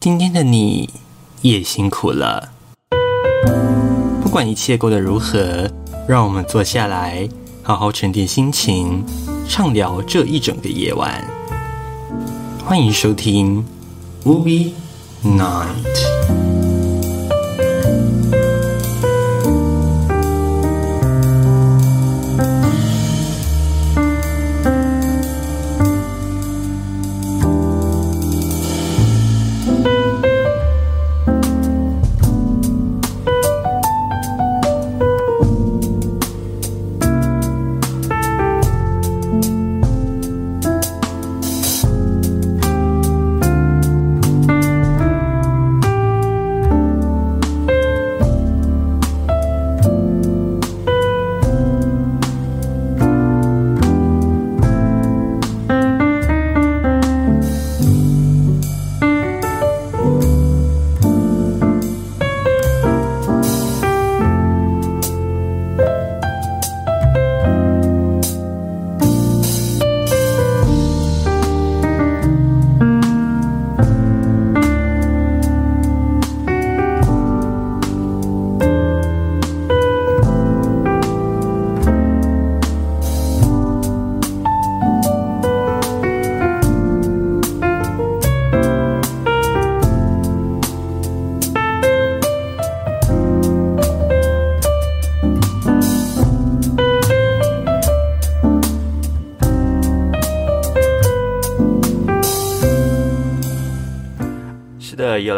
今天的你也辛苦了。不管一切过得如何，让我们坐下来，好好沉淀心情，畅聊这一整个夜晚。欢迎收听《Ubi Night》。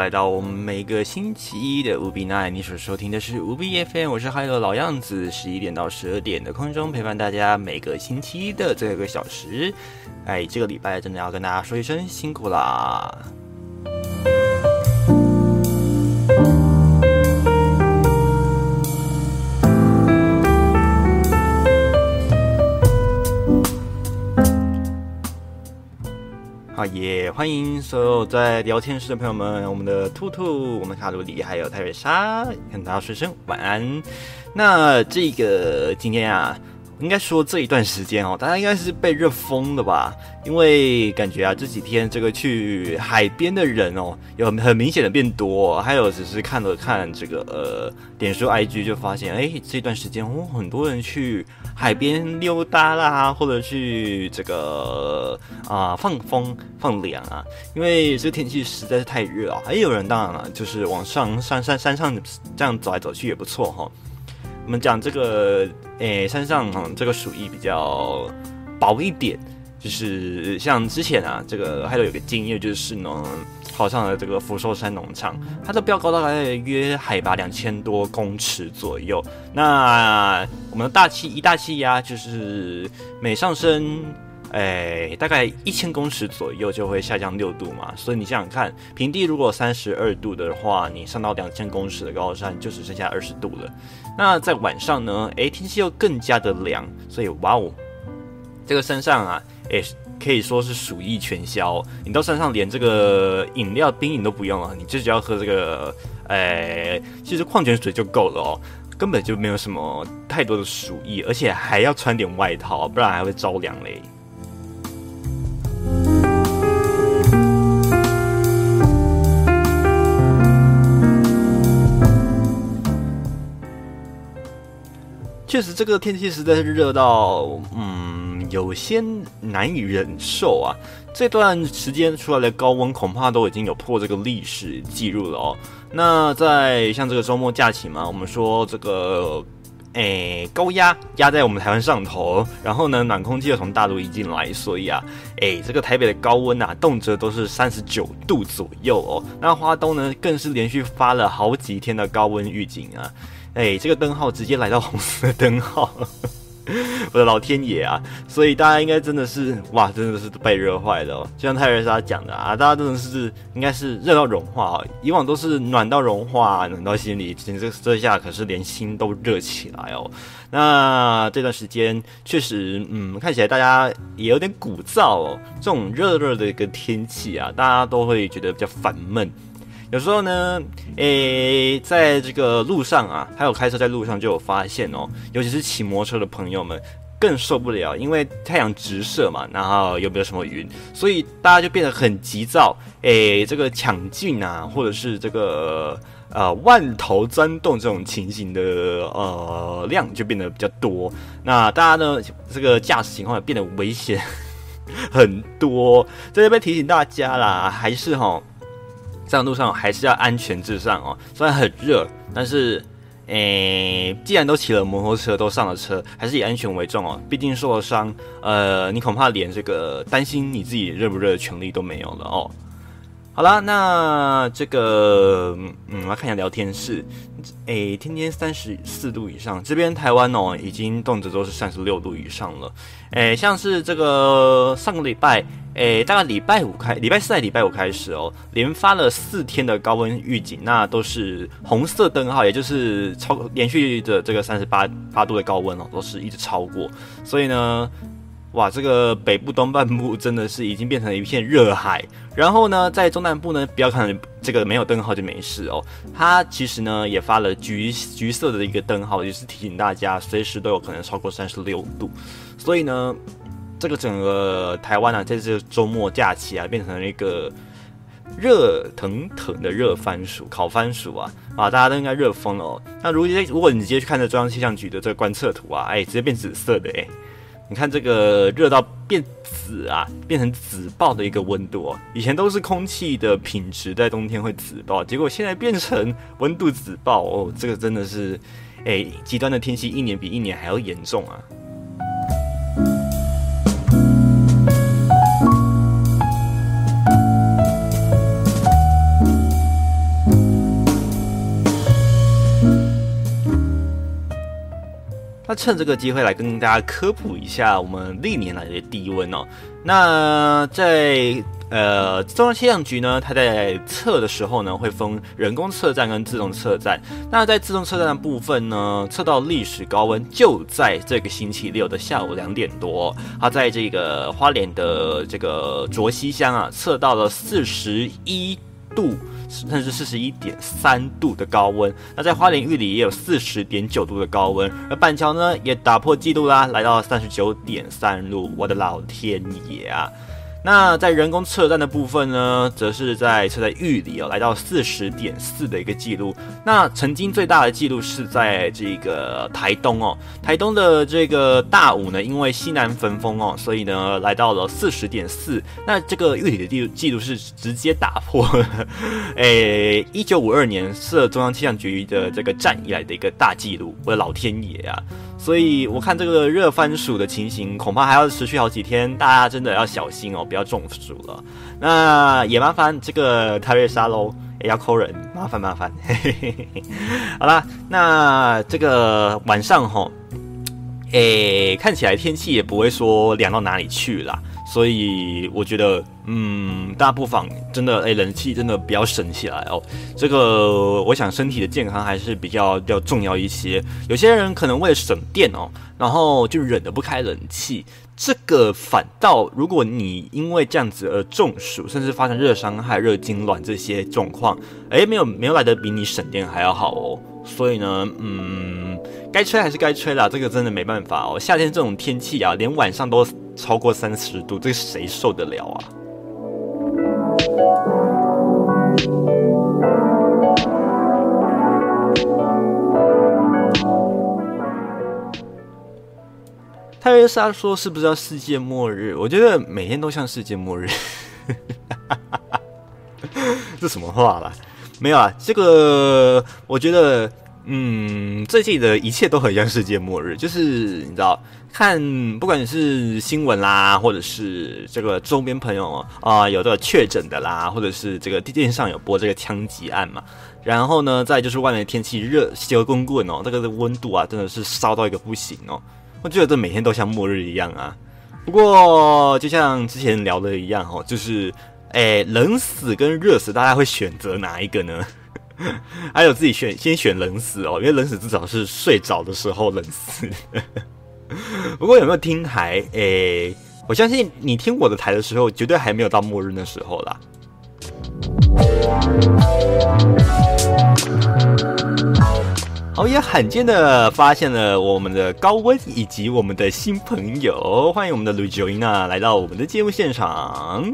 来到我们每个星期一的五 B Nine，你所收听的是五 B FM，我是嗨的老样子，十一点到十二点的空中陪伴大家每个星期一的这个小时。哎，这个礼拜真的要跟大家说一声辛苦啦！欢迎所有在聊天室的朋友们，我们的兔兔、我们卡路里还有泰瑞莎，跟大家说声晚安。那这个今天啊。应该说这一段时间哦，大家应该是被热疯了吧？因为感觉啊，这几天这个去海边的人哦，有很明显的变多。还有只是看了看这个呃，点书 IG 就发现，哎，这段时间哦，很多人去海边溜达啦，或者去这个啊放风放凉啊。因为这天气实在是太热啊。还有人当然了，就是往上山山山上这样走来走去也不错哈。我们讲这个，诶，山上这个鼠疫比较薄一点，就是像之前啊，这个还有有个经验，就是呢，跑上了这个福寿山农场，它的标高大概约海拔两千多公尺左右。那我们的大气一大气压就是每上升。哎，大概一千公尺左右就会下降六度嘛，所以你想想看，平地如果三十二度的话，你上到两千公尺的高山就只剩下二十度了。那在晚上呢？哎，天气又更加的凉，所以哇哦，这个山上啊，哎，可以说是鼠疫全消。你到山上连这个饮料冰饮都不用了，你就只要喝这个，哎，其实矿泉水就够了哦，根本就没有什么太多的鼠疫，而且还要穿点外套，不然还会着凉嘞。确实，这个天气实在是热到，嗯，有些难以忍受啊。这段时间出来的高温，恐怕都已经有破这个历史记录了哦。那在像这个周末假期嘛，我们说这个，诶，高压压在我们台湾上头，然后呢，暖空气又从大陆移进来，所以啊，诶，这个台北的高温啊，动辄都是三十九度左右哦。那花东呢，更是连续发了好几天的高温预警啊。哎，这个灯号直接来到红色灯号，我的老天爷啊！所以大家应该真的是哇，真的是被热坏了。就像泰瑞莎讲的啊，大家真的是应该是热到融化啊。以往都是暖到融化，暖到心里，这这下可是连心都热起来哦。那这段时间确实，嗯，看起来大家也有点鼓噪哦。这种热热的一个天气啊，大家都会觉得比较烦闷。有时候呢，诶，在这个路上啊，还有开车在路上就有发现哦，尤其是骑摩托车的朋友们，更受不了，因为太阳直射嘛，然后又没有什么云，所以大家就变得很急躁，诶，这个抢镜啊，或者是这个呃万头钻洞这种情形的呃量就变得比较多。那大家呢，这个驾驶情况也变得危险很多，在这边提醒大家啦，还是哈，在路上还是要安全至上哦。虽然很热，但是。诶，既然都骑了摩托车，都上了车，还是以安全为重哦。毕竟受了伤，呃，你恐怕连这个担心你自己热不热的权利都没有了哦。好啦，那这个，嗯，来看一下聊天室。诶，天天三十四度以上，这边台湾哦，已经动辄都是三十六度以上了。诶，像是这个上个礼拜，诶，大概礼拜五开，礼拜四还礼拜五开始哦，连发了四天的高温预警，那都是红色灯号，也就是超连续的这个三十八八度的高温哦，都是一直超过。所以呢。哇，这个北部东半部真的是已经变成了一片热海。然后呢，在中南部呢，不要看这个没有灯号就没事哦。它其实呢也发了橘橘色的一个灯号，也是提醒大家随时都有可能超过三十六度。所以呢，这个整个台湾啊，在这周末假期啊，变成了一个热腾腾的热番薯、烤番薯啊啊，大家都应该热疯了哦。那如果如果你直接去看这中央气象局的这个观测图啊，哎，直接变紫色的哎。你看这个热到变紫啊，变成紫爆的一个温度哦。以前都是空气的品质在冬天会紫爆，结果现在变成温度紫爆哦。这个真的是，哎，极端的天气一年比一年还要严重啊。那趁这个机会来跟大家科普一下我们历年来的低温哦。那在呃中央气象局呢，它在测的时候呢，会分人工测站跟自动测站。那在自动测站的部分呢，测到历史高温就在这个星期六的下午两点多，它在这个花莲的这个卓溪乡啊，测到了四十一度。甚至四十一点三度的高温，那在花莲玉里也有四十点九度的高温，而板桥呢也打破纪录啦，来到三十九点三度，我的老天爷啊！那在人工测站的部分呢，则是在测在玉里哦，来到四十点四的一个记录。那曾经最大的记录是在这个台东哦，台东的这个大武呢，因为西南分风哦，所以呢来到了四十点四。那这个玉里的记录记录是直接打破，诶，一九五二年设中央气象局的这个站以来的一个大记录。我的老天爷啊！所以我看这个热番薯的情形，恐怕还要持续好几天，大家真的要小心哦，不要中暑了。那也麻烦这个泰瑞莎喽，也要扣人，麻烦麻烦。好啦，那这个晚上哈，诶，看起来天气也不会说凉到哪里去啦。所以我觉得，嗯，大家不妨真的，哎，冷气真的不要省起来哦。这个，我想身体的健康还是比较比较重要一些。有些人可能为了省电哦，然后就忍得不开冷气。这个反倒，如果你因为这样子而中暑，甚至发生热伤害、热痉挛这些状况，哎，没有没有来得比你省电还要好哦。所以呢，嗯，该吹还是该吹啦，这个真的没办法哦。夏天这种天气啊，连晚上都。超过三十度，这谁受得了啊？泰瑞莎说：“是不是要世界末日？”我觉得每天都像世界末日。这什么话啦？没有啊，这个我觉得，嗯，这季的一切都很像世界末日，就是你知道。看，不管是新闻啦，或者是这个周边朋友啊，有的确诊的啦，或者是这个电视上有播这个枪击案嘛，然后呢，再就是外面天气热，热滚滚哦，这个温度啊，真的是烧到一个不行哦。我觉得这每天都像末日一样啊。不过，就像之前聊的一样哦，就是，诶，冷死跟热死，大家会选择哪一个呢？还有自己选，先选冷死哦，因为冷死至少是睡着的时候冷死。不过有没有听台？诶，我相信你听我的台的时候，绝对还没有到末日的时候啦。我，也罕见的发现了我们的高温以及我们的新朋友，欢迎我们的 l u j o i n a 来到我们的节目现场。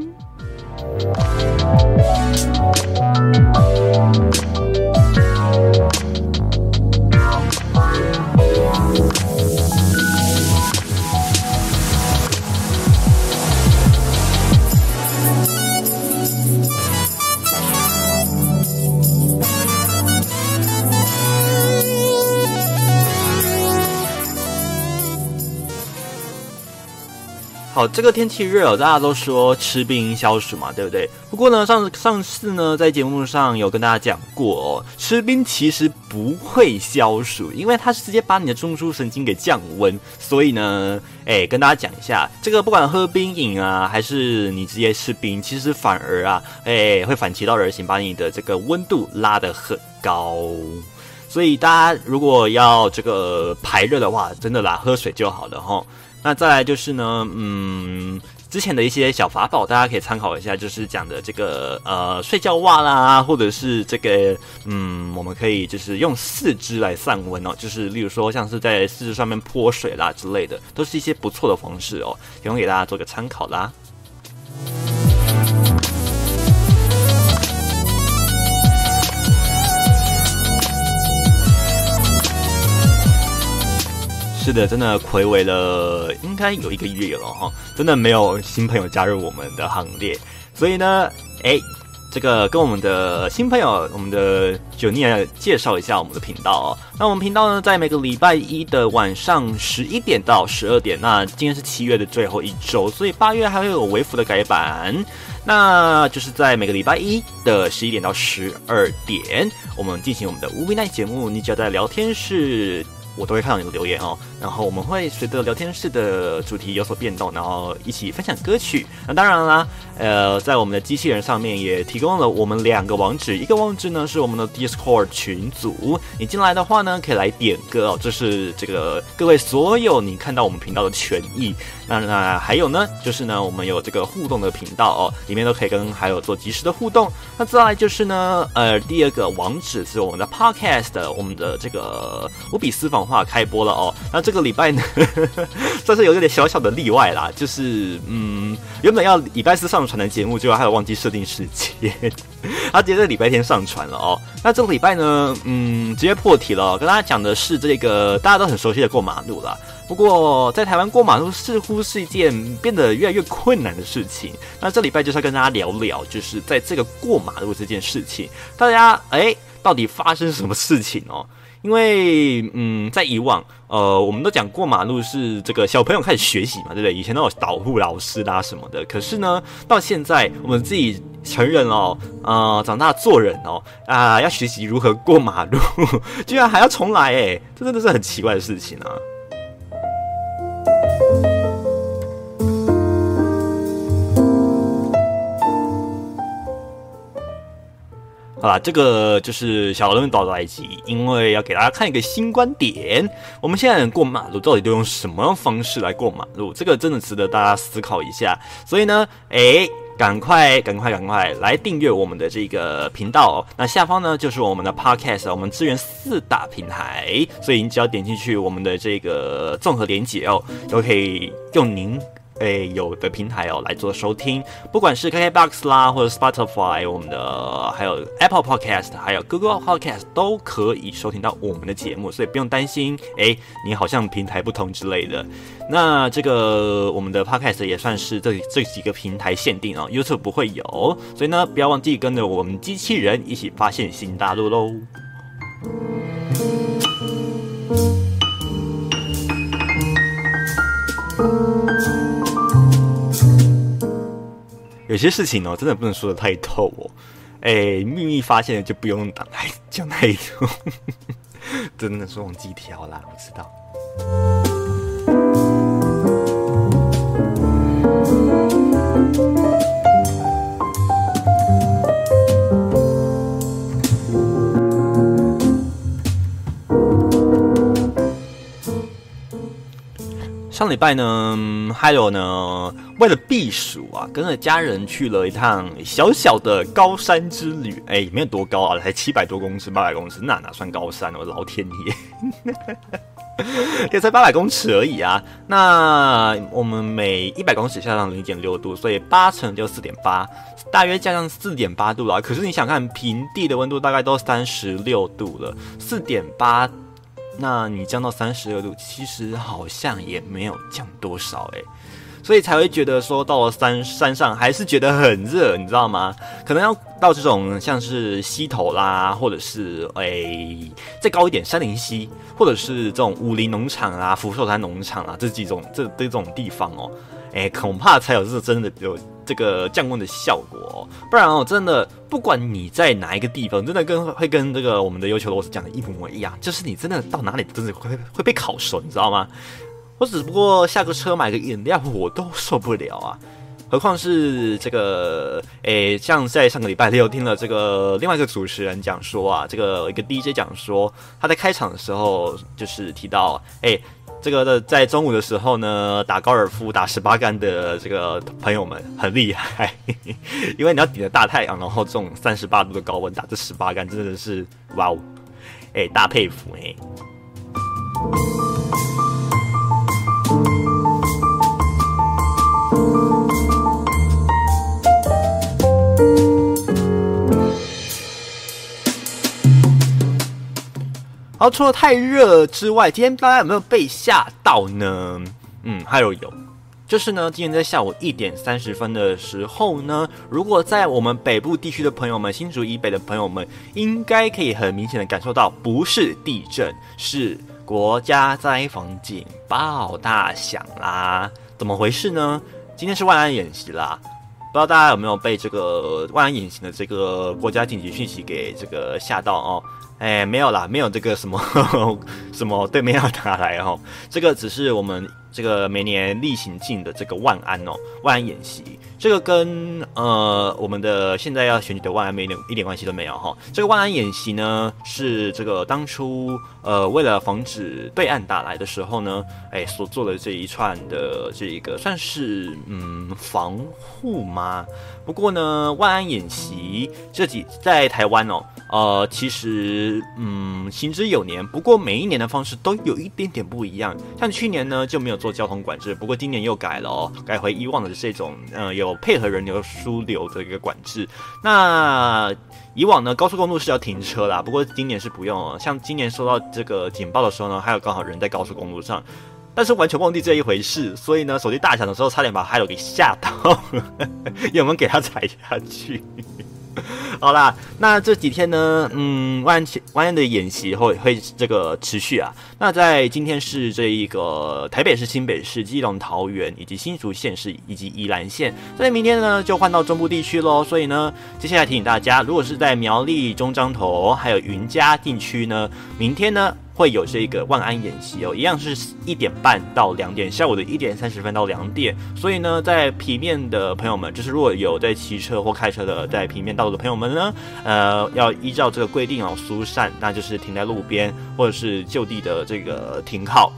好，这个天气热，大家都说吃冰消暑嘛，对不对？不过呢，上上次呢，在节目上有跟大家讲过哦，吃冰其实不会消暑，因为它是直接把你的中枢神经给降温。所以呢，哎，跟大家讲一下，这个不管喝冰饮啊，还是你直接吃冰，其实反而啊，哎，会反其道而行，把你的这个温度拉得很高。所以大家如果要这个排热的话，真的啦，喝水就好了哈。那再来就是呢，嗯，之前的一些小法宝，大家可以参考一下，就是讲的这个呃睡觉袜啦，或者是这个嗯，我们可以就是用四肢来散温哦，就是例如说像是在四肢上面泼水啦之类的，都是一些不错的方式哦，提供给大家做个参考啦。是的，真的暌违了，应该有一个月了哈，真的没有新朋友加入我们的行列，所以呢，哎，这个跟我们的新朋友，我们的九尼来介绍一下我们的频道哦。那我们频道呢，在每个礼拜一的晚上十一点到十二点，那今天是七月的最后一周，所以八月还会有微幅的改版，那就是在每个礼拜一的十一点到十二点，我们进行我们的无微奈节目，你只要在聊天室。我都会看到你的留言哦，然后我们会随着聊天室的主题有所变动，然后一起分享歌曲。那当然啦，呃，在我们的机器人上面也提供了我们两个网址，一个网址呢是我们的 Discord 群组，你进来的话呢可以来点歌哦，这是这个各位所有你看到我们频道的权益。那那还有呢，就是呢我们有这个互动的频道哦，里面都可以跟还有做及时的互动。那再来就是呢，呃，第二个网址是我们的 Podcast，我们的这个无比私房。话开播了哦，那这个礼拜呢，算是有一点小小的例外啦，就是嗯，原本要礼拜四上传的节目，结果还有忘记设定时间，他直接在礼拜天上传了哦。那这个礼拜呢，嗯，直接破题了，跟大家讲的是这个大家都很熟悉的过马路了。不过在台湾过马路似乎是一件变得越来越困难的事情。那这礼拜就是要跟大家聊聊，就是在这个过马路这件事情，大家哎，到底发生什么事情哦？因为，嗯，在以往，呃，我们都讲过马路是这个小朋友开始学习嘛，对不对？以前都有导护老师啦什么的。可是呢，到现在我们自己成人哦，啊，长大做人哦，啊，要学习如何过马路，居然还要重来，哎，这真的是很奇怪的事情啊。好啦，这个就是小龙导来集，因为要给大家看一个新观点。我们现在过马路到底都用什么方式来过马路？这个真的值得大家思考一下。所以呢，哎，赶快、赶快、赶快来订阅我们的这个频道。那下方呢就是我们的 Podcast，我们支援四大平台，所以你只要点进去我们的这个综合连接哦，都可以用您。诶，有的平台哦来做收听，不管是 KKBOX 啦，或者 Spotify，我们的还有 Apple Podcast，还有 Google Podcast 都可以收听到我们的节目，所以不用担心，诶，你好像平台不同之类的。那这个我们的 Podcast 也算是这这几个平台限定哦，YouTube 不会有，所以呢，不要忘记跟着我们机器人一起发现新大陆喽。有些事情哦，真的不能说的太透哦。哎，秘密发现就不用讲太讲太多，真的是忘记调啦，我知道。上礼拜呢，还有呢。为了避暑啊，跟着家人去了一趟小小的高山之旅。哎，没有多高啊，才七百多公尺、八百公尺，那哪算高山？我老天爷，也才八百公尺而已啊。那我们每一百公尺下降零点六度，所以八乘就四点八，大约降降四点八度啊。可是你想看平地的温度大概都三十六度了，四点八。那你降到三十二度，其实好像也没有降多少诶，所以才会觉得说到了山山上还是觉得很热，你知道吗？可能要到这种像是溪头啦，或者是诶再高一点山林溪，或者是这种武林农场啊、福寿山农场啊这几种这这种地方哦，诶恐怕才有是真的有。这个降温的效果，不然哦，真的不管你在哪一个地方，真的跟会跟这个我们的要求罗斯讲的一模一样，就是你真的到哪里真的会会被烤熟，你知道吗？我只不过下个车买个饮料，我都受不了啊，何况是这个诶，像在上个礼拜六听了这个另外一个主持人讲说啊，这个一个 DJ 讲说他在开场的时候就是提到诶。这个在中午的时候呢，打高尔夫打十八杆的这个朋友们很厉害，因为你要顶着大太阳，然后这种三十八度的高温打这十八杆，真的是哇哦，哎，大佩服哎。后除了太热之外，今天大家有没有被吓到呢？嗯，还有有，就是呢，今天在下午一点三十分的时候呢，如果在我们北部地区的朋友们，新竹以北的朋友们，应该可以很明显的感受到，不是地震，是国家灾防警报大响啦！怎么回事呢？今天是万安演习啦，不知道大家有没有被这个万安演习的这个国家紧急讯息给这个吓到哦？哎，没有啦，没有这个什么 什么对面要打来哦，这个只是我们这个每年例行进的这个万安哦，万安演习，这个跟呃我们的现在要选举的万安没一点一点关系都没有哈。这个万安演习呢，是这个当初呃为了防止对岸打来的时候呢，哎所做的这一串的这个算是嗯防护吗？不过呢，万安演习这几在台湾哦。呃，其实，嗯，行之有年。不过每一年的方式都有一点点不一样。像去年呢就没有做做交通管制，不过今年又改了哦，改回以往的这种，呃，有配合人流疏流的一个管制。那以往呢，高速公路是要停车啦，不过今年是不用哦。像今年收到这个警报的时候呢，还有刚好人在高速公路上，但是完全忘记这一回事，所以呢，手机大响的时候差点把海友给吓到，有没有给他踩下去？好啦，那这几天呢，嗯，万安万的演习会会这个持续啊。那在今天是这一个台北市、新北市、基隆、桃园以及新竹县市以及宜兰县，在明天呢就换到中部地区喽。所以呢，接下来提醒大家，如果是在苗栗、中彰头还有云嘉地区呢，明天呢。会有这个万安演习哦，一样是一点半到两点，下午的一点三十分到两点。所以呢，在平面的朋友们，就是如果有在骑车或开车的在平面道路的朋友们呢，呃，要依照这个规定哦，疏散，那就是停在路边或者是就地的这个停靠。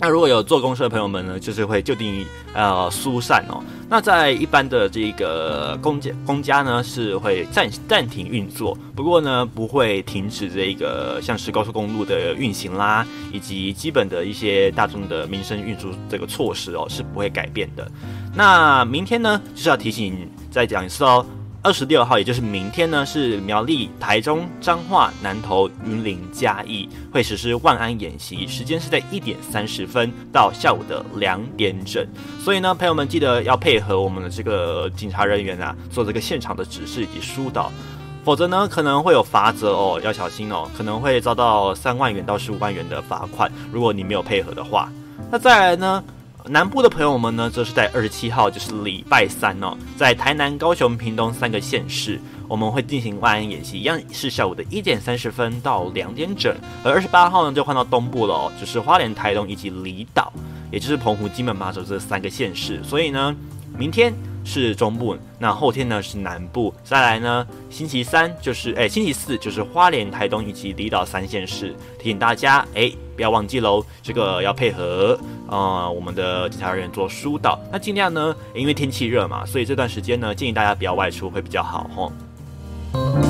那如果有坐公车的朋友们呢，就是会就地呃疏散哦。那在一般的这个公家公家呢，是会暂暂停运作，不过呢不会停止这个像是高速公路的运行啦，以及基本的一些大众的民生运输这个措施哦，是不会改变的。那明天呢，就是要提醒再讲一次哦。二十六号，也就是明天呢，是苗栗、台中、彰化、南投、云林、嘉义会实施万安演习，时间是在一点三十分到下午的两点整。所以呢，朋友们记得要配合我们的这个警察人员啊，做这个现场的指示以及疏导，否则呢可能会有罚则哦，要小心哦，可能会遭到三万元到十五万元的罚款，如果你没有配合的话。那再来呢？南部的朋友们呢，则是在二十七号，就是礼拜三哦，在台南、高雄、屏东三个县市，我们会进行万安演习，一样是下午的一点三十分到两点整。而二十八号呢，就换到东部了哦，就是花莲、台东以及离岛，也就是澎湖、金门、马祖这三个县市。所以呢，明天。是中部，那后天呢是南部，再来呢星期三就是哎星期四就是花莲、台东以及离岛三县市，提醒大家哎不要忘记喽，这个要配合呃我们的检察人员做疏导。那尽量呢，因为天气热嘛，所以这段时间呢，建议大家不要外出会比较好吼。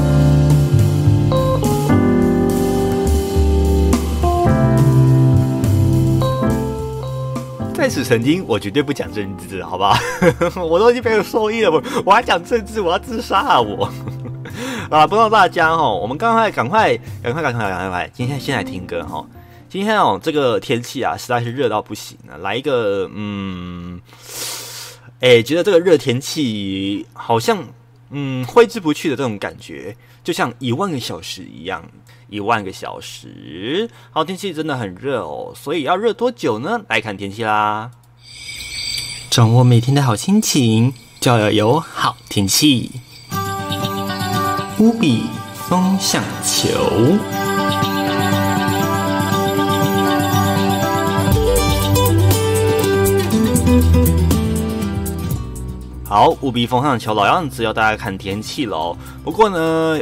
在此曾经，我绝对不讲政治，好吧？我都已经没有收益了，我我还讲政治，我要自杀啊！我 啊，不知道大家哈，我们赶快赶快赶快赶快赶快，今天先来听歌哈。今天哦，这个天气啊，实在是热到不行了，来一个嗯，哎，觉得这个热天气好像嗯挥之不去的这种感觉，就像一万个小时一样。一万个小时，好天气真的很热哦，所以要热多久呢？来看天气啦。掌握每天的好心情，就要有好天气。乌比风向球，好，乌比风向球老样子，要大家看天气喽。不过呢。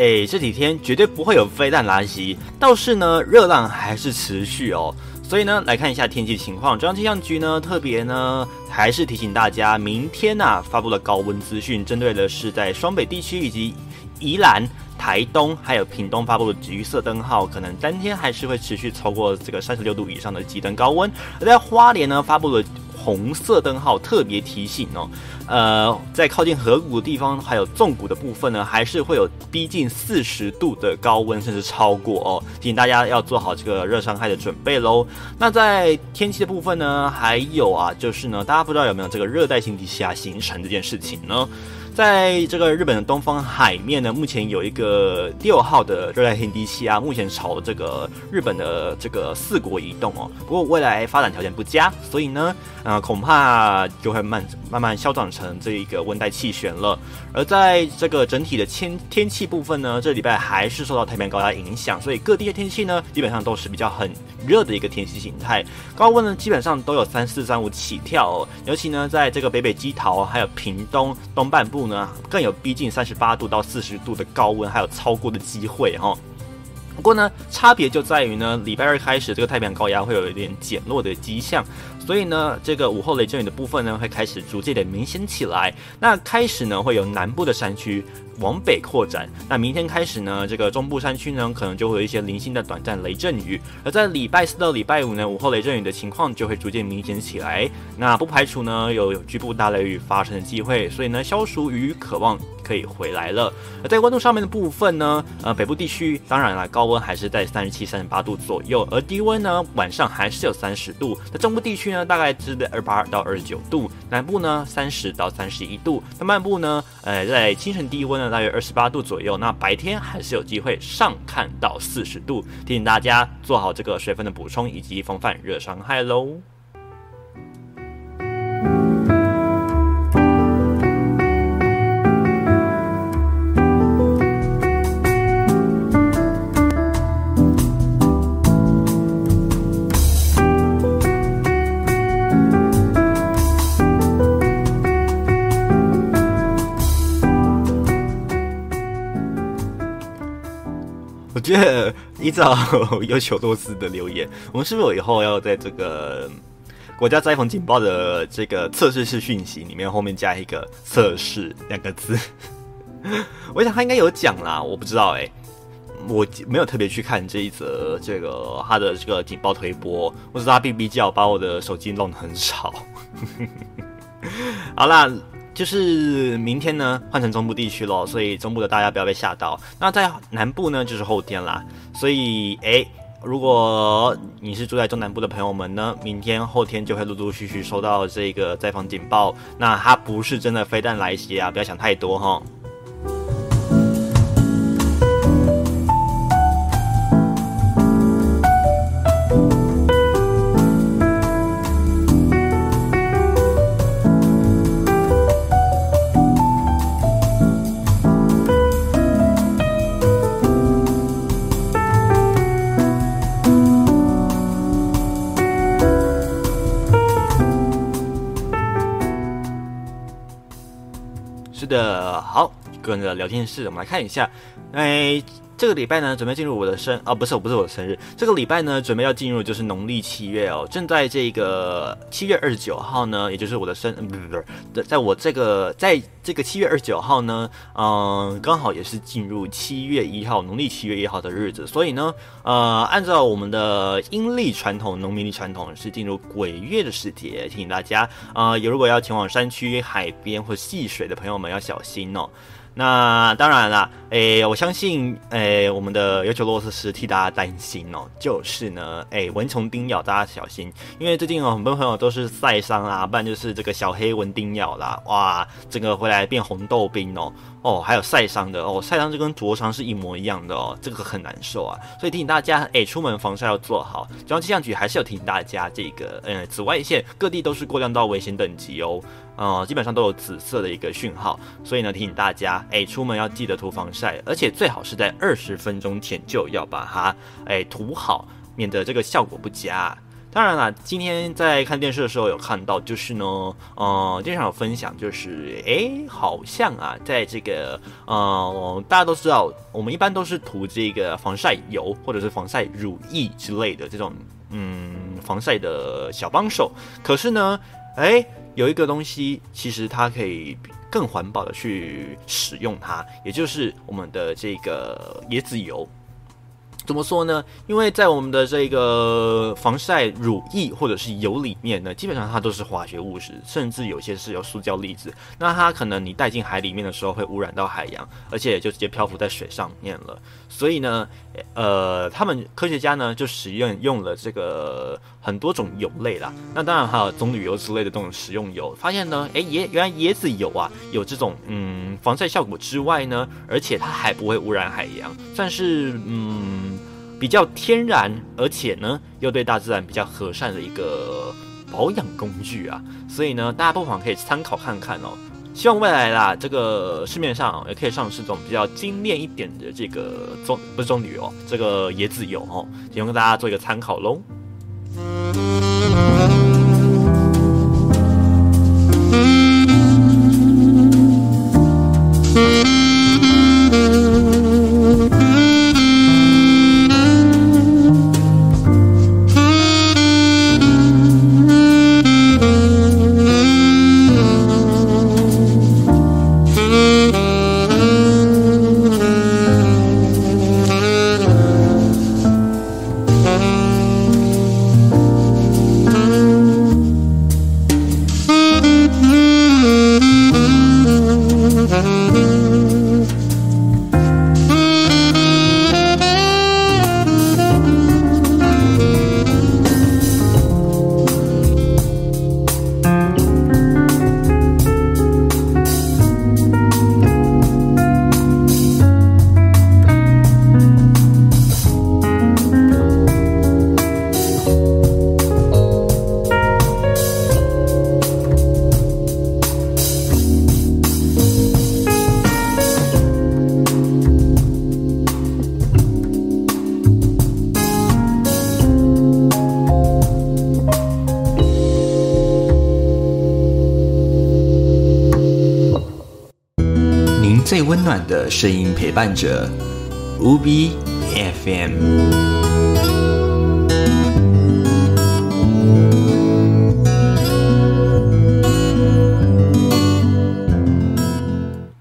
哎，这几天绝对不会有飞弹来袭，倒是呢，热浪还是持续哦。所以呢，来看一下天气情况。中央气象局呢，特别呢，还是提醒大家，明天呐，发布了高温资讯，针对的是在双北地区以及宜兰、台东还有屏东发布的橘色灯号，可能当天还是会持续超过这个三十六度以上的极端高温。而在花莲呢，发布了。红色灯号特别提醒哦，呃，在靠近河谷的地方，还有纵谷的部分呢，还是会有逼近四十度的高温，甚至超过哦，提醒大家要做好这个热伤害的准备喽。那在天气的部分呢，还有啊，就是呢，大家不知道有没有这个热带性低气压形成这件事情呢？在这个日本的东方海面呢，目前有一个六号的热带性低气压，目前朝这个日本的这个四国移动哦。不过未来发展条件不佳，所以呢，呃，恐怕就会慢慢慢消长成这一个温带气旋了。而在这个整体的天天气部分呢，这礼拜还是受到太平洋高压影响，所以各地的天气呢，基本上都是比较很热的一个天气形态。高温呢，基本上都有三四三五起跳，哦尤其呢，在这个北北基桃还有屏东东半部。更有逼近三十八度到四十度的高温，还有超过的机会哈。不过呢，差别就在于呢，礼拜二开始这个太平洋高压会有一点减弱的迹象，所以呢，这个午后雷阵雨的部分呢，会开始逐渐的明显起来。那开始呢，会有南部的山区。往北扩展，那明天开始呢，这个中部山区呢，可能就会有一些零星的短暂雷阵雨。而在礼拜四到礼拜五呢，午后雷阵雨的情况就会逐渐明显起来。那不排除呢有局部大雷雨发生的机会，所以呢，消暑雨渴望可以回来了。而在温度上面的部分呢，呃，北部地区当然了，高温还是在三十七、三十八度左右，而低温呢，晚上还是有三十度。那中部地区呢，大概是在二八到二十九度，南部呢三十到三十一度，那半部呢，呃，在清晨低温呢。大约二十八度左右，那白天还是有机会上看到四十度，提醒大家做好这个水分的补充以及防范热伤害喽。觉得依照有求多斯的留言，我们是不是以后要在这个国家灾防警报的这个测试式讯息里面后面加一个“测试”两个字？我想他应该有讲啦，我不知道哎，我没有特别去看这一则这个他的这个警报推播，或者他哔哔叫把我的手机弄得很吵。好啦。就是明天呢，换成中部地区咯，所以中部的大家不要被吓到。那在南部呢，就是后天啦。所以，诶，如果你是住在中南部的朋友们呢，明天后天就会陆陆续续收到这个灾防警报。那它不是真的飞弹来袭啊，不要想太多哈。的好，个人的聊天室，我们来看一下。哎，这个礼拜呢，准备进入我的生啊，不是，不是我的生日。这个礼拜呢，准备要进入就是农历七月哦，正在这个七月二十九号呢，也就是我的生，不不不，在我这个在这个七月二十九号呢，嗯，刚好也是进入七月一号，农历七月一号的日子，所以呢，呃，按照我们的阴历传统、农民历传统，是进入鬼月的时节，提醒大家啊，有如果要前往山区、海边或戏水的朋友们要小心哦。那当然啦，诶，我相信，诶，我们的尤九洛斯是替大家担心哦，就是呢，诶，蚊虫叮咬，大家小心，因为最近有很多朋友都是晒伤啦，不然就是这个小黑蚊叮咬啦，哇，整个回来变红豆冰哦，哦，还有晒伤的哦，晒伤就跟灼伤是一模一样的哦，这个很难受啊，所以提醒大家，诶，出门防晒要做好。中央气象局还是要提醒大家，这个，呃，紫外线各地都是过量到危险等级哦。呃，基本上都有紫色的一个讯号，所以呢，提醒大家，哎，出门要记得涂防晒，而且最好是在二十分钟前就要把它，哎，涂好，免得这个效果不佳。当然了，今天在看电视的时候有看到，就是呢，呃，电视上有分享，就是，哎，好像啊，在这个，呃，大家都知道，我们一般都是涂这个防晒油或者是防晒乳液之类的这种，嗯，防晒的小帮手。可是呢，哎。有一个东西，其实它可以更环保的去使用它，也就是我们的这个椰子油。怎么说呢？因为在我们的这个防晒乳液或者是油里面呢，基本上它都是化学物质，甚至有些是有塑胶粒子。那它可能你带进海里面的时候会污染到海洋，而且就直接漂浮在水上面了。所以呢，呃，他们科学家呢就实验用了这个很多种油类啦。那当然还有棕榈油之类的这种食用油，发现呢，诶，椰原来椰子油啊有这种嗯防晒效果之外呢，而且它还不会污染海洋，算是嗯。比较天然，而且呢又对大自然比较和善的一个保养工具啊，所以呢大家不妨可以参考看看哦。希望未来啦，这个市面上也可以上市这种比较精炼一点的这个棕不是棕榈哦，这个椰子油哦，提供给大家做一个参考喽。声音陪伴着无比 FM。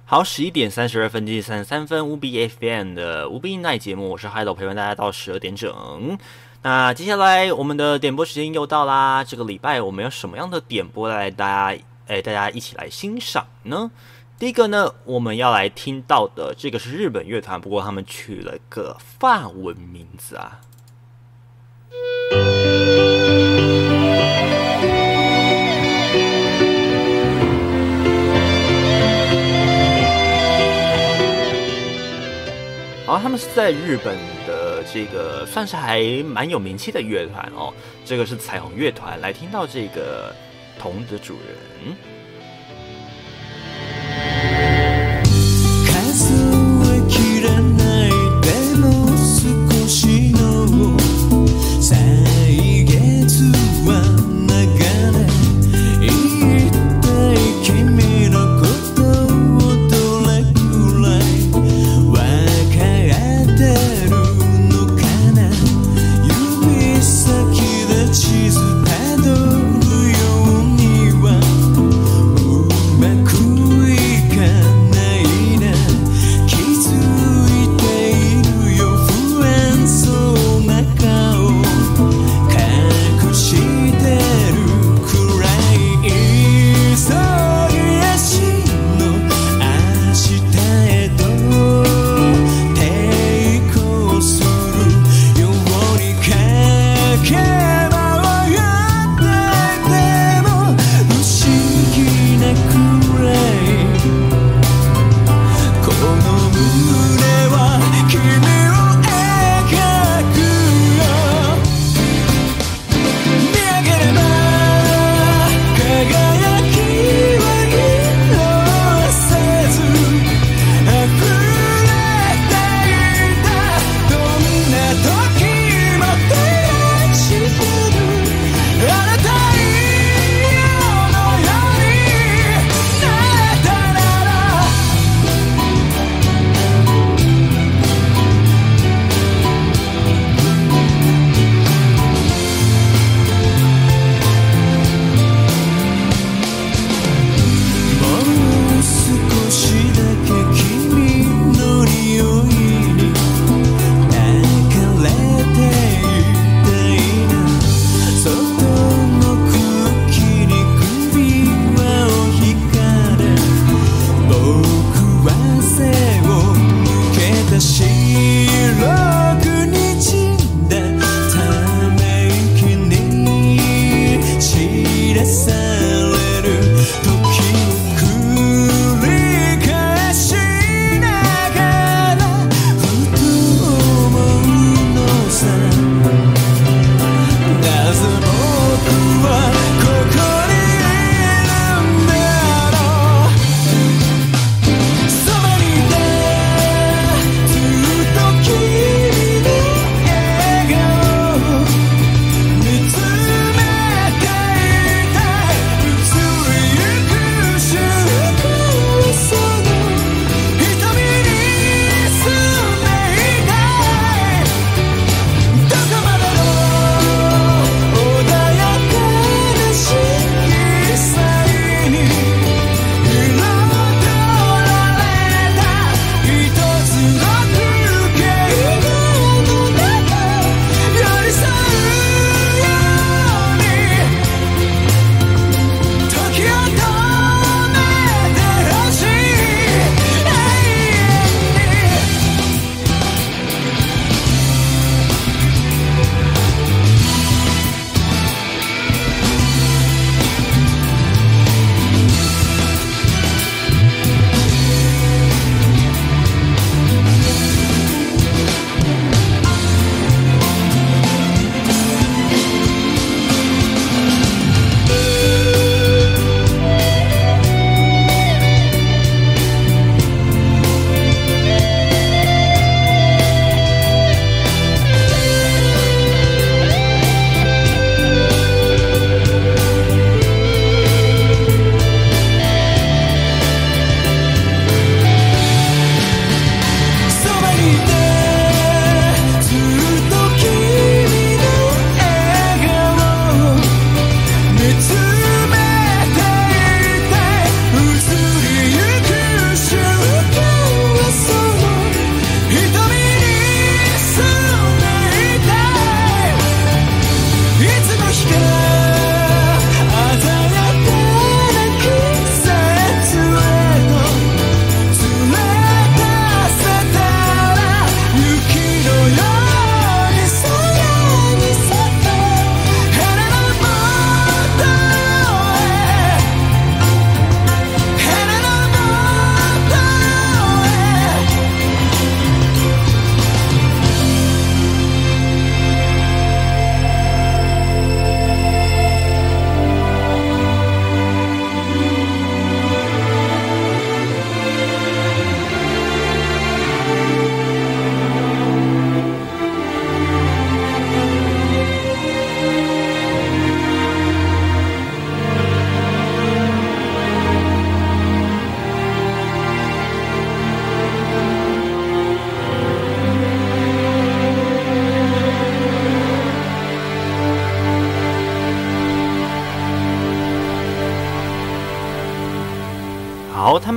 好，十一点三十二分，第三十三分，无比 FM 的无比奈节目，我是海斗，陪伴大家到十二点整。那接下来我们的点播时间又到啦，这个礼拜我们有什么样的点播来大家，哎，大家一起来欣赏呢？第一个呢，我们要来听到的这个是日本乐团，不过他们取了个法文名字啊。好，他们是在日本的这个算是还蛮有名气的乐团哦。这个是彩虹乐团，来听到这个童的主人。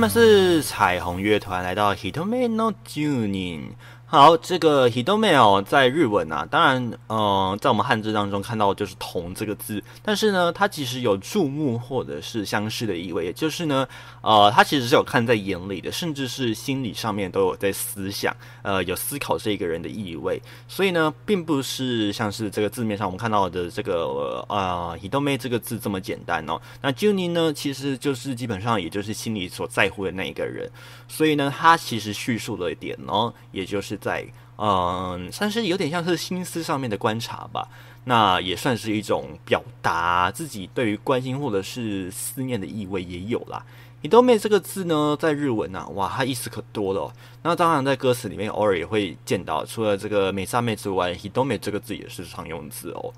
们是彩虹乐团来到 Hitome no Junin。好，这个 Hidome 哦，在日文啊，当然，呃，在我们汉字当中看到就是“同”这个字，但是呢，它其实有注目或者是相视的意味，也就是呢，呃，它其实是有看在眼里的，甚至是心理上面都有在思想，呃，有思考这一个人的意味，所以呢，并不是像是这个字面上我们看到的这个呃 Hidome 这个字这么简单哦。那 Juni 呢，其实就是基本上也就是心里所在乎的那一个人，所以呢，它其实叙述了一点哦，也就是。在嗯，算是有点像是心思上面的观察吧，那也算是一种表达自己对于关心或者是思念的意味也有啦。伊多妹这个字呢，在日文啊，哇，它意思可多了。那当然在歌词里面偶尔也会见到，除了这个美沙妹之外，伊多妹这个字也是常用字哦。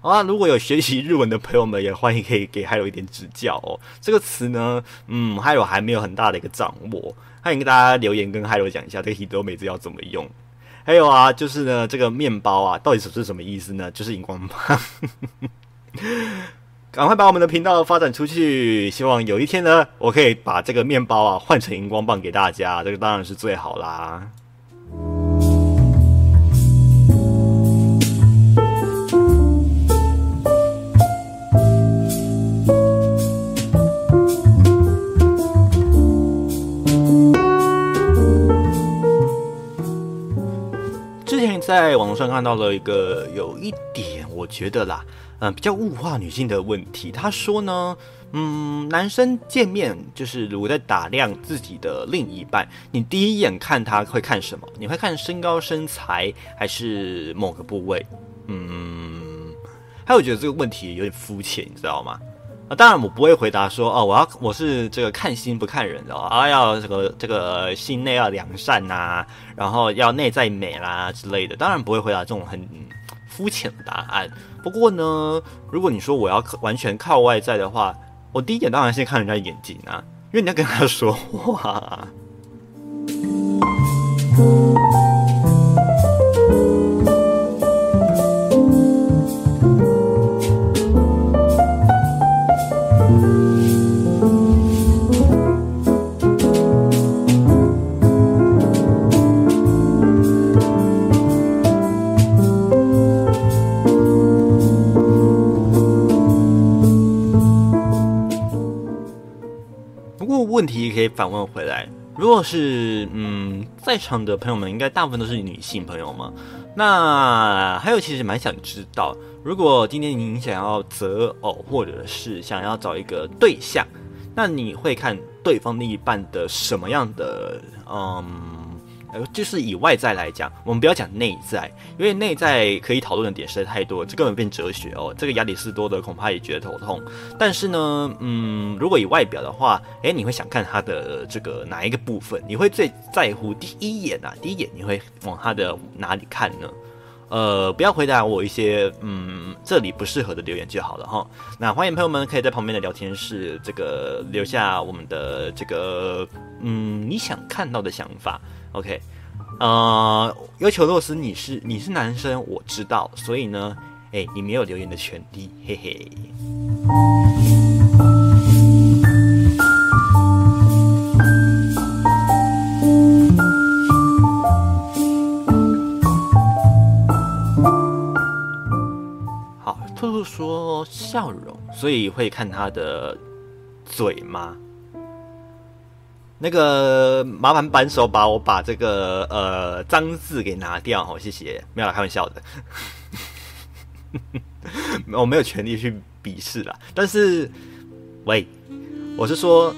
啊，如果有学习日文的朋友们，也欢迎可以给海有一点指教哦。这个词呢，嗯，海有还没有很大的一个掌握。欢迎跟大家留言，跟海罗讲一下这个 “hito” 每字要怎么用。还有啊，就是呢，这个面包啊，到底是是什么意思呢？就是荧光棒。赶快把我们的频道发展出去，希望有一天呢，我可以把这个面包啊换成荧光棒给大家，这个当然是最好啦。在网络上看到了一个有一点，我觉得啦，嗯，比较物化女性的问题。他说呢，嗯，男生见面就是如果在打量自己的另一半，你第一眼看他会看什么？你会看身高、身材，还是某个部位？嗯，还有觉得这个问题有点肤浅，你知道吗？啊，当然我不会回答说哦，我要我是这个看心不看人的啊，要这个这个心内要良善呐，然后要内在美啦之类的，当然不会回答这种很肤浅的答案。不过呢，如果你说我要完全靠外在的话，我第一眼当然先看人家眼睛啊，因为你要跟他说话。可以反问回来，如果是嗯，在场的朋友们应该大部分都是女性朋友嘛？那还有其实蛮想知道，如果今天您想要择偶或者是想要找一个对象，那你会看对方另一半的什么样的嗯？就是以外在来讲，我们不要讲内在，因为内在可以讨论的点实在太多，这根本变哲学哦。这个亚里士多德恐怕也觉得头痛。但是呢，嗯，如果以外表的话，诶，你会想看他的这个哪一个部分？你会最在乎第一眼啊？第一眼你会往他的哪里看呢？呃，不要回答我一些嗯这里不适合的留言就好了哈。那欢迎朋友们可以在旁边的聊天室这个留下我们的这个嗯你想看到的想法。OK，呃，要求洛斯，你是你是男生，我知道，所以呢，哎，你没有留言的权利，嘿嘿。好，兔兔说笑容，所以会看他的嘴吗？那个麻烦扳手把我把这个呃脏字给拿掉哦，谢谢，没有开玩笑的，我没有权利去鄙视啦。但是，喂，我是说。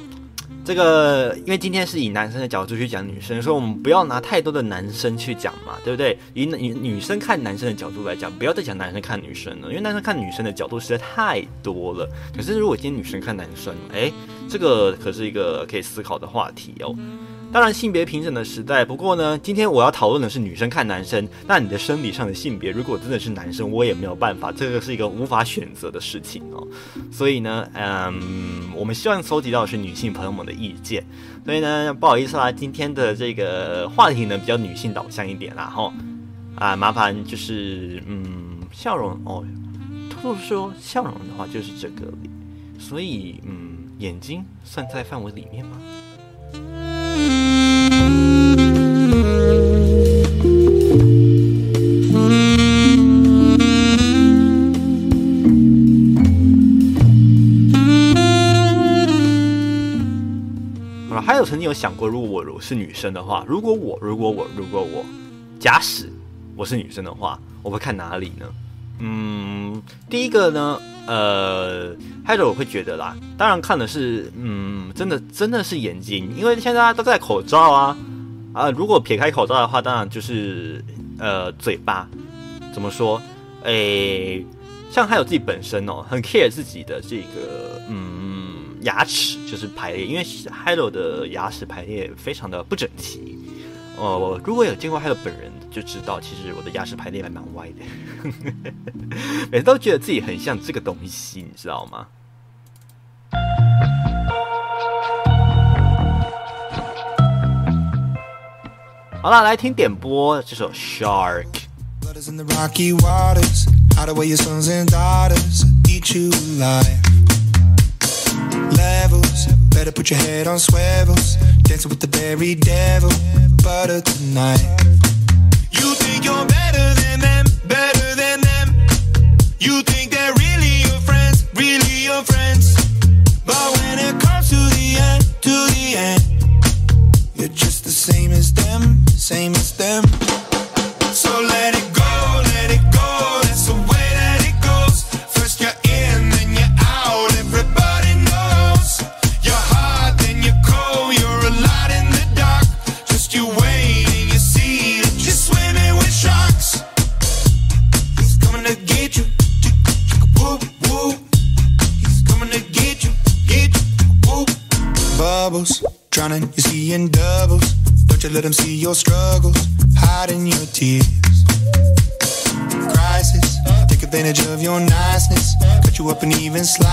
这个，因为今天是以男生的角度去讲女生，所以我们不要拿太多的男生去讲嘛，对不对？以女女生看男生的角度来讲，不要再讲男生看女生了，因为男生看女生的角度实在太多了。可是如果今天女生看男生，哎，这个可是一个可以思考的话题哦。当然，性别平等的时代。不过呢，今天我要讨论的是女生看男生。那你的生理上的性别，如果真的是男生，我也没有办法，这个是一个无法选择的事情哦。所以呢，嗯，我们希望收集到的是女性朋友们的意见。所以呢，不好意思啦，今天的这个话题呢比较女性导向一点啦，哈。啊，麻烦就是，嗯，笑容哦。兔兔说笑容的话就是这个，所以，嗯，眼睛算在范围里面吗？还有曾经有想过，如果我如果是女生的话，如果我，如果我，如果我，假使我是女生的话，我会看哪里呢？嗯，第一个呢，呃，还有我会觉得啦，当然看的是，嗯，真的真的是眼睛，因为现在大家都戴口罩啊，啊，如果撇开口罩的话，当然就是呃嘴巴，怎么说？诶，像还有自己本身哦，很 care 自己的这个嗯牙齿，就是排列，因为 Hello 的牙齿排列非常的不整齐。哦，如果有见过 Hello 本人，就知道其实我的牙齿排列还蛮歪的，每次都觉得自己很像这个东西，你知道吗？好了，来听点播这首 Shark。Better put your head on swivels, dancing with the very devil, butter tonight. You think you're better than them, better than them. You even slow.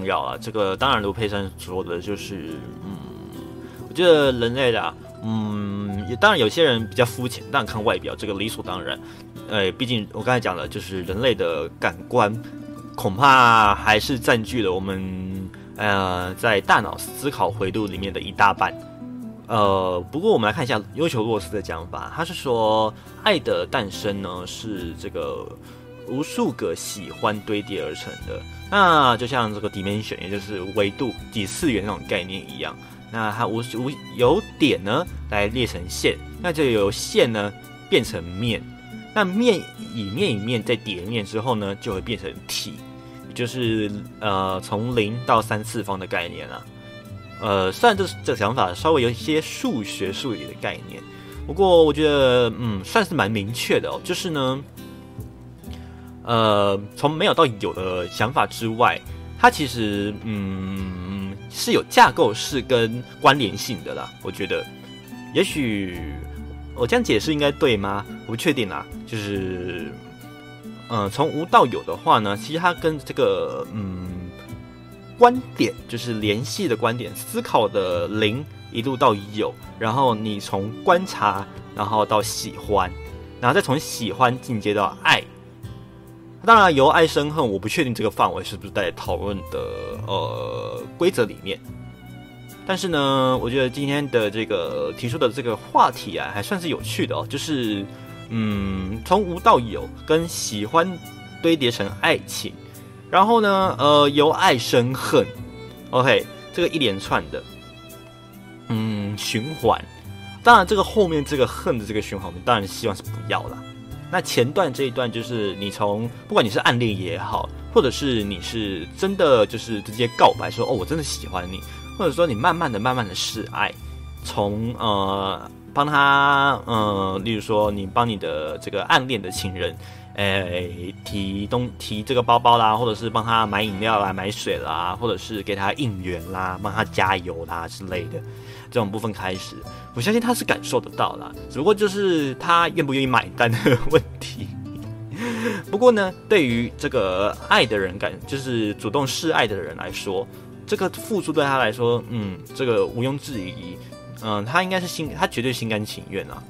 重要啊。这个当然，卢佩珊说的就是，嗯，我觉得人类啊，嗯，也当然有些人比较肤浅，当然看外表，这个理所当然。呃，毕竟我刚才讲了，就是人类的感官恐怕还是占据了我们呃在大脑思考回路里面的一大半。呃，不过我们来看一下优球洛斯的讲法，他是说，爱的诞生呢是这个无数个喜欢堆叠而成的。那就像这个 dimension，也就是维度、几次元那种概念一样。那它无无由点呢来列成线，那就由线呢变成面。那面以面以面再叠面之后呢，就会变成体，也就是呃从零到三次方的概念啊。呃，虽然这这想法稍微有一些数学术语的概念，不过我觉得嗯算是蛮明确的哦。就是呢，呃，从没有到有的想法之外，它其实嗯是有架构式跟关联性的啦。我觉得，也许。我这样解释应该对吗？我不确定啦。就是，嗯，从无到有的话呢，其实它跟这个嗯观点，就是联系的观点，思考的零一路到有，然后你从观察，然后到喜欢，然后再从喜欢进阶到爱。当然，由爱生恨，我不确定这个范围是不是在讨论的呃规则里面。但是呢，我觉得今天的这个提出的这个话题啊，还算是有趣的哦。就是，嗯，从无到有，跟喜欢堆叠成爱情，然后呢，呃，由爱生恨，OK，这个一连串的，嗯，循环。当然，这个后面这个恨的这个循环，我们当然希望是不要了。那前段这一段，就是你从不管你是暗恋也好，或者是你是真的就是直接告白说，哦，我真的喜欢你。或者说，你慢慢的、慢慢的示爱，从呃帮他呃，例如说，你帮你的这个暗恋的情人，诶提东提这个包包啦，或者是帮他买饮料啦、买水啦，或者是给他应援啦、帮他加油啦之类的这种部分开始，我相信他是感受得到啦，只不过就是他愿不愿意买单的问题。不过呢，对于这个爱的人感，就是主动示爱的人来说。这个付出对他来说，嗯，这个毋庸置疑，嗯，他应该是心，他绝对心甘情愿啊。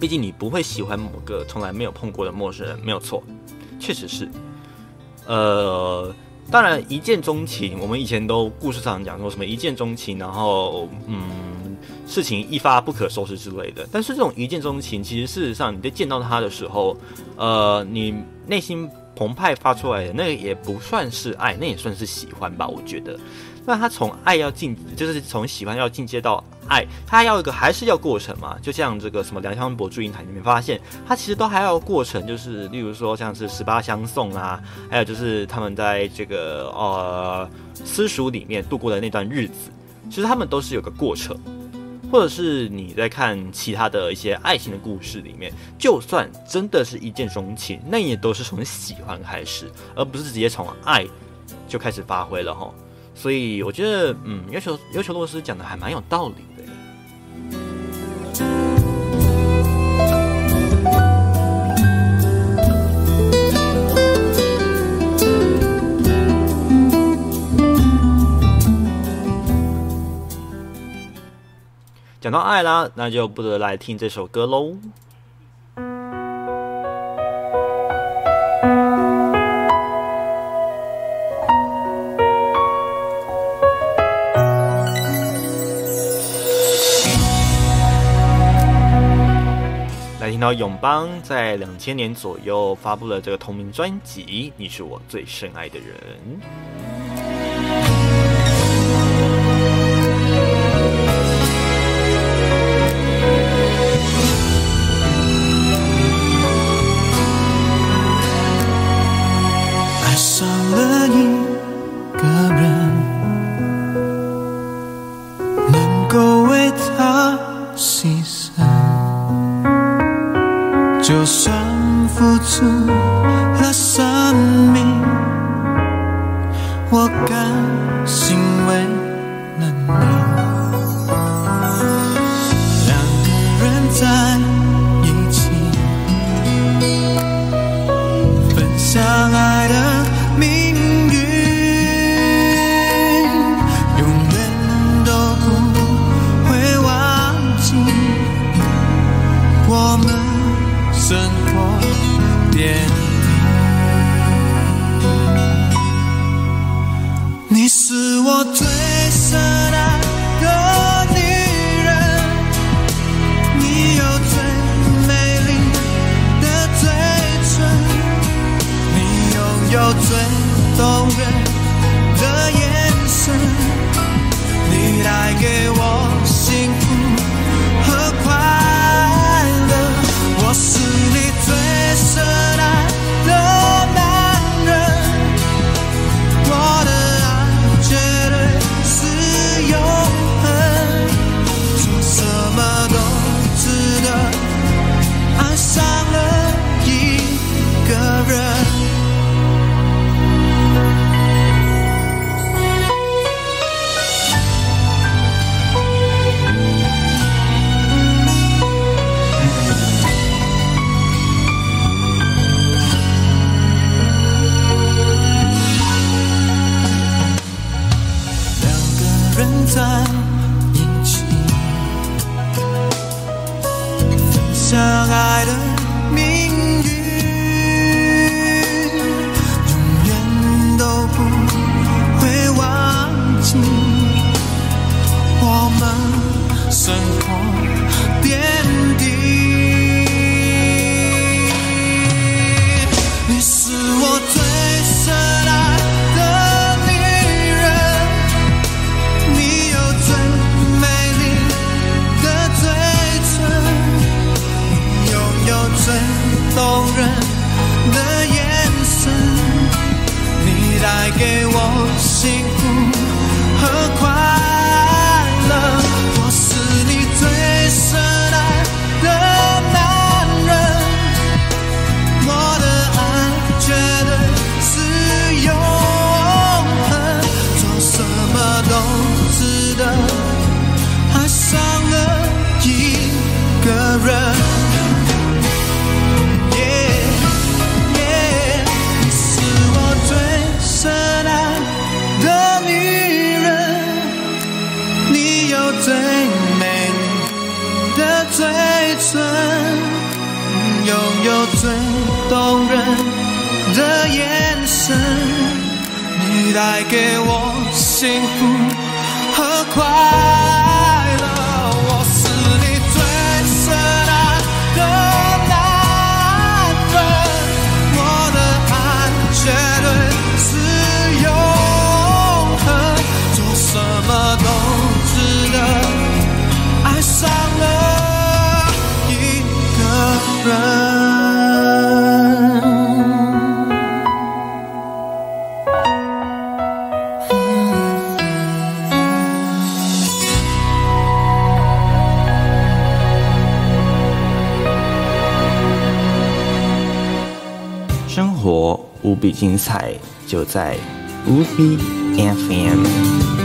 毕竟你不会喜欢某个从来没有碰过的陌生人，没有错，确实是。呃，当然一见钟情，我们以前都故事上讲说什么一见钟情，然后嗯，事情一发不可收拾之类的。但是这种一见钟情，其实事实上你在见到他的时候，呃，你内心。澎湃发出来的那个也不算是爱，那也算是喜欢吧，我觉得。那他从爱要进，就是从喜欢要进阶到爱，他要一个还是要过程嘛？就像这个什么梁香伯祝英台里面发现，他其实都还要过程，就是例如说像是十八相送啊，还有就是他们在这个呃私塾里面度过的那段日子，其实他们都是有个过程。或者是你在看其他的一些爱情的故事里面，就算真的是一见钟情，那也都是从喜欢开始，而不是直接从爱就开始发挥了哈。所以我觉得，嗯，要求要求洛斯讲的还蛮有道理的。讲到爱啦，那就不得来听这首歌喽。听到永邦在两千年左右发布了这个同名专辑《你是我最深爱的人》。就算付出了生命我甘心比精彩，就在无比 FM。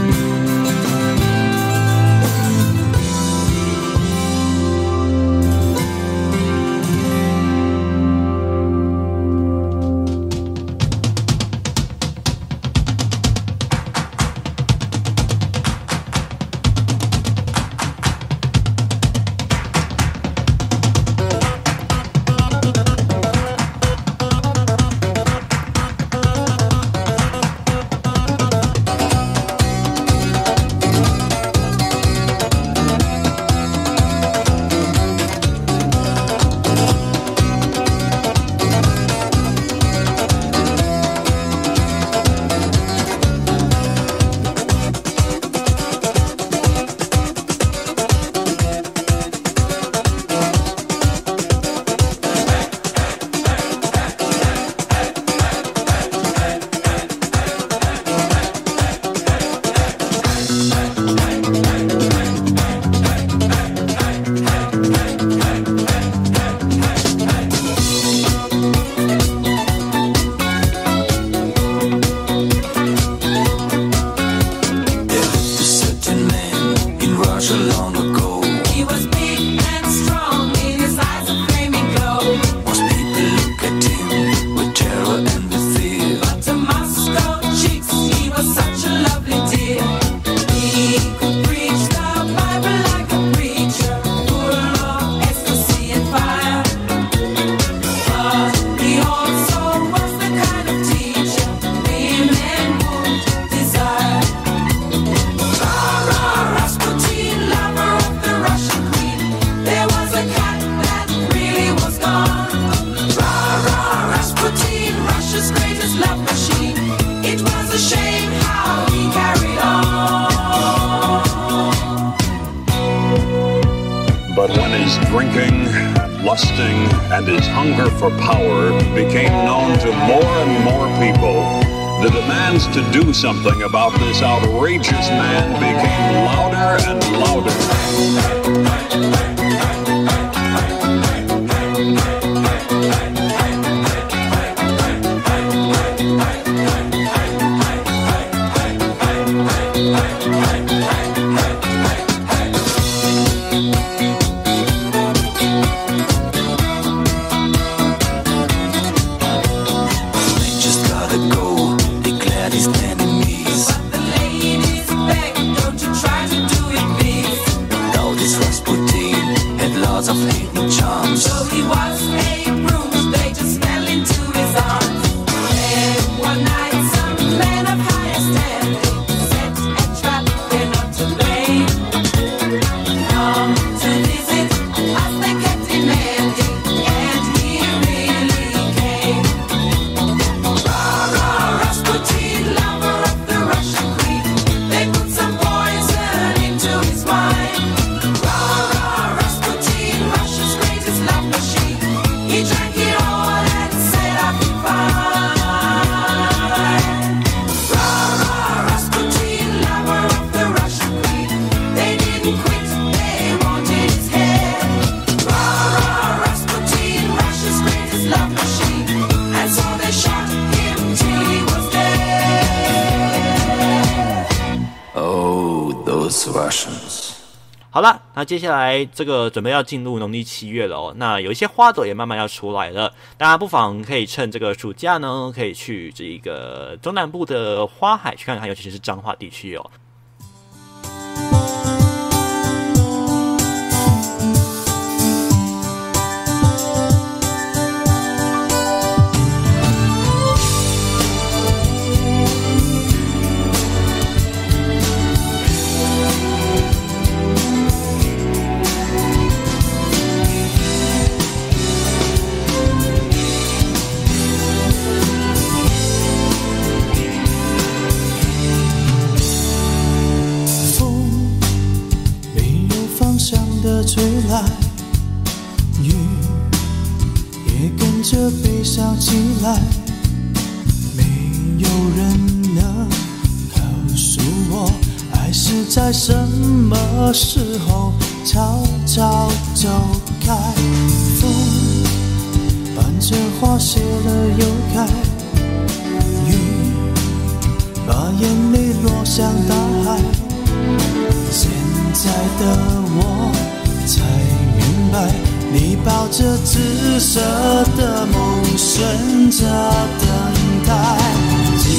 好了，那接下来这个准备要进入农历七月了哦，那有一些花朵也慢慢要出来了，大家不妨可以趁这个暑假呢，可以去这个中南部的花海去看看，尤其是彰化地区哦。在什么时候悄悄走开。风伴着花谢了又开，雨把眼泪落向大海。现在的我才明白，你抱着紫色的梦，顺着等待。记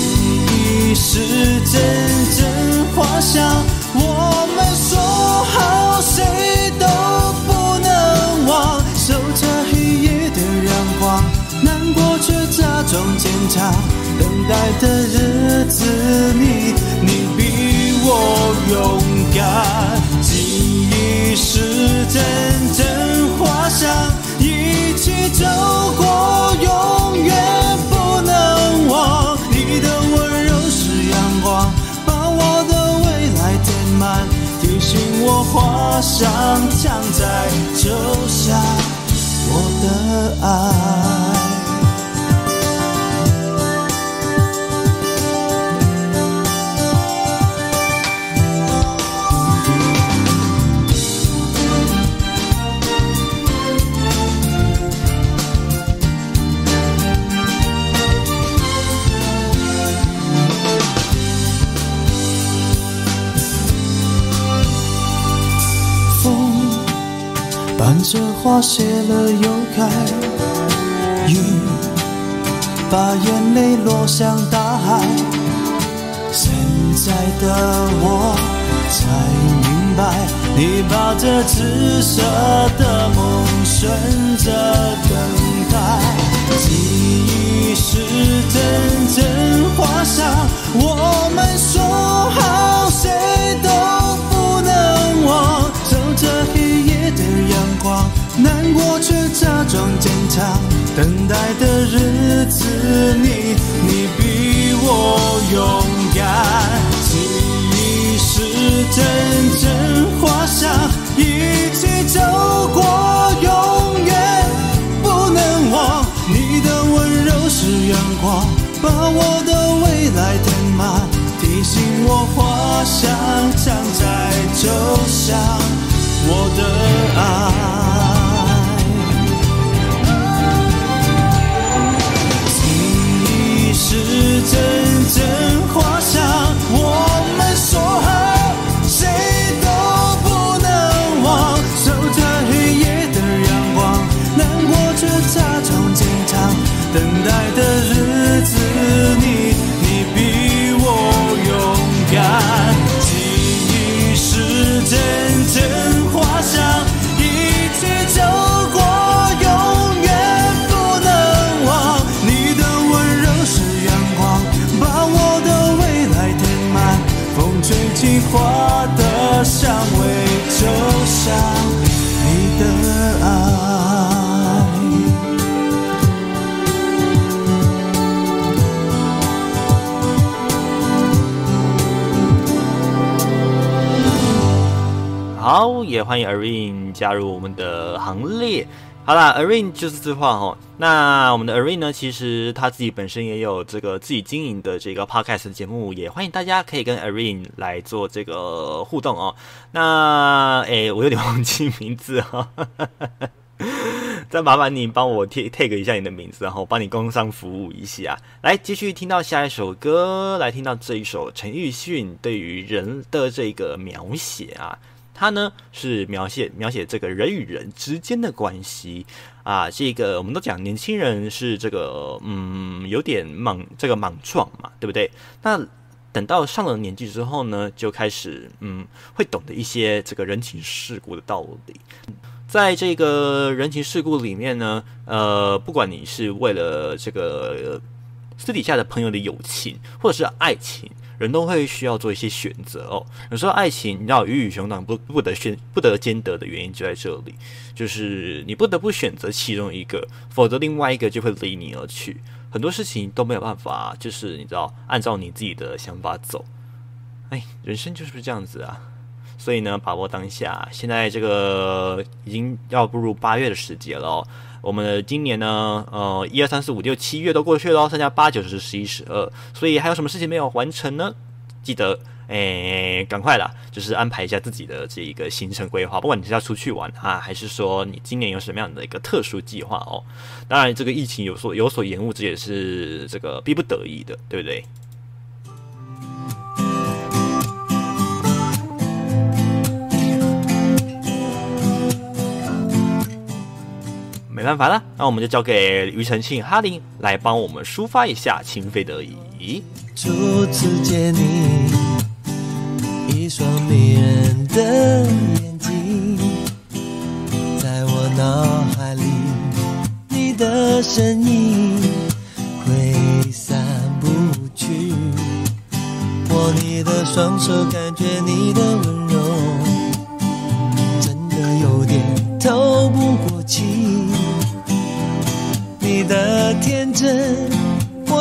忆是阵阵花香，我们说好谁都不能忘。守着黑夜的阳光，难过却假装坚强。等待的日子里，你比我勇敢。记忆是阵阵花香，一起走过，想藏在脚下，我的爱。着花谢了又开，雨把眼泪落向大海。现在的我才明白，你抱着紫色的梦，顺着等待。记忆是阵阵花香，我们说好谁都不能忘。阳光，难过却假装坚强。等待的日子里，你比我勇敢。记忆是阵阵花香，一起走过，永远不能忘。你的温柔是阳光，把我的未来填满，提醒我花香常在，就像我的爱。请你是真正你的爱。好，也欢迎 Ari。加入我们的行列。好啦 a r i n 就是这话哦。那我们的 Arin 呢，其实他自己本身也有这个自己经营的这个 Podcast 节目，也欢迎大家可以跟 Arin 来做这个互动哦。那诶，我有点忘记名字哈、哦。再麻烦你帮我 take take 一下你的名字，然后帮你工商服务一下。来，继续听到下一首歌，来听到这一首陈奕迅对于人的这个描写啊，他呢是描写描写这个人与人之间的关系啊。这个我们都讲年轻人是这个嗯有点莽这个莽撞嘛，对不对？那等到上了年纪之后呢，就开始嗯会懂得一些这个人情世故的道理。在这个人情世故里面呢，呃，不管你是为了这个私底下的朋友的友情，或者是爱情，人都会需要做一些选择哦。有时候爱情，你知道鱼与熊掌不不得选不得兼得的原因就在这里，就是你不得不选择其中一个，否则另外一个就会离你而去。很多事情都没有办法，就是你知道按照你自己的想法走。哎，人生就是这样子啊。所以呢，把握当下。现在这个已经要步入八月的时节了、哦，我们的今年呢，呃，一二三四五六七月都过去了、剩下八九十十一十二，所以还有什么事情没有完成呢？记得，诶，赶快啦，就是安排一下自己的这一个行程规划。不管你是要出去玩啊，还是说你今年有什么样的一个特殊计划哦。当然，这个疫情有所有所延误，这也是这个逼不得已的，对不对？没办法了，那我们就交给庾澄庆、哈林来帮我们抒发一下情非得已。初次见你，一双迷人的眼睛，在我脑海里，你的身影挥散不去。握你的双手，感觉你的温柔，真的有点透不过气。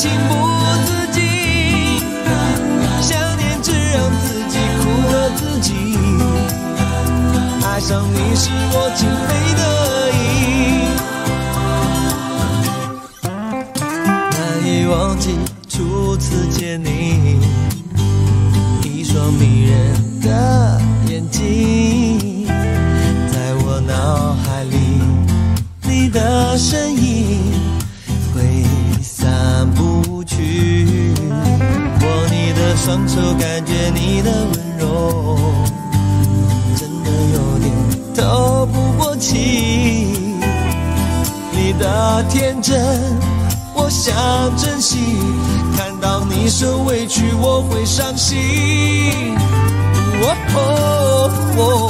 情不自禁，想念只让自己苦了自己。爱上你是我情非得已，难以忘记初次见你，一双迷人的眼睛，双手，感觉你的温柔，真的有点透不过气。你的天真，我想珍惜。看到你受委屈，我会伤心。哦哦哦，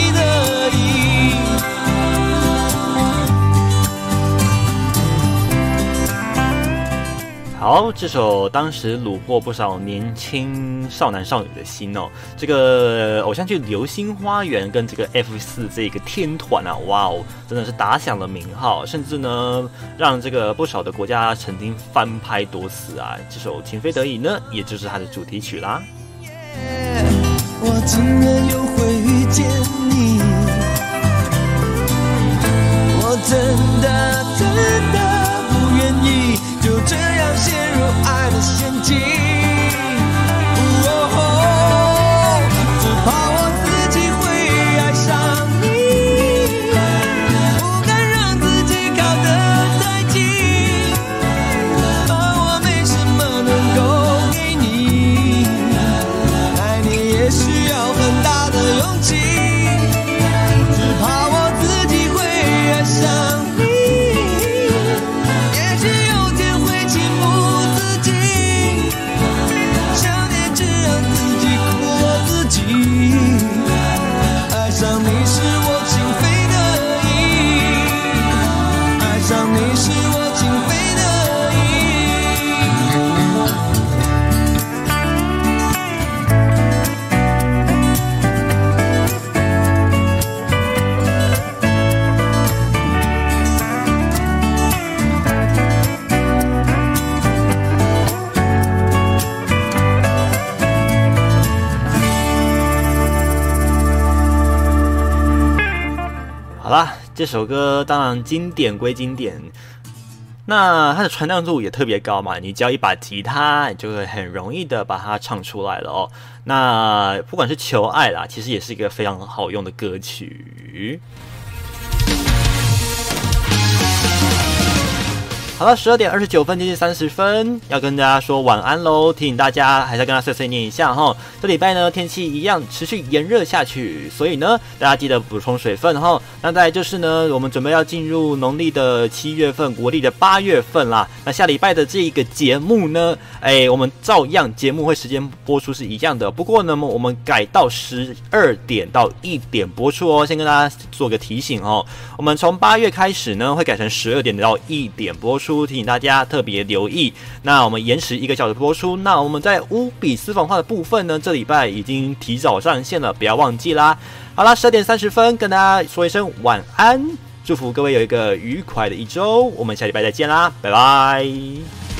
好，这首当时虏获不少年轻少男少女的心哦。这个偶像剧《流星花园》跟这个 F 四这个天团啊，哇哦，真的是打响了名号，甚至呢，让这个不少的国家曾经翻拍多次啊。这首《情非得已》呢，也就是它的主题曲啦。我竟然又会遇见你，我真的真这样陷入爱的陷阱。这首歌当然经典归经典，那它的传唱度也特别高嘛，你只要一把吉他，你就会很容易的把它唱出来了哦。那不管是求爱啦，其实也是一个非常好用的歌曲。好了，十二点二十九分，接近三十分，要跟大家说晚安喽。提醒大家，还是要跟大家碎碎念一下哈。这礼拜呢，天气一样持续炎热下去，所以呢，大家记得补充水分哈。那再就是呢，我们准备要进入农历的七月份，国历的八月份啦。那下礼拜的这一个节目呢，哎，我们照样节目会时间播出是一样的，不过呢，我们改到十二点到一点播出哦。先跟大家做个提醒哦，我们从八月开始呢，会改成十二点到一点播出出。提醒大家特别留意。那我们延迟一个小时播出。那我们在五笔私房话的部分呢，这礼拜已经提早上线了，不要忘记啦。好啦，十二点三十分，跟大家说一声晚安，祝福各位有一个愉快的一周。我们下礼拜再见啦，拜拜。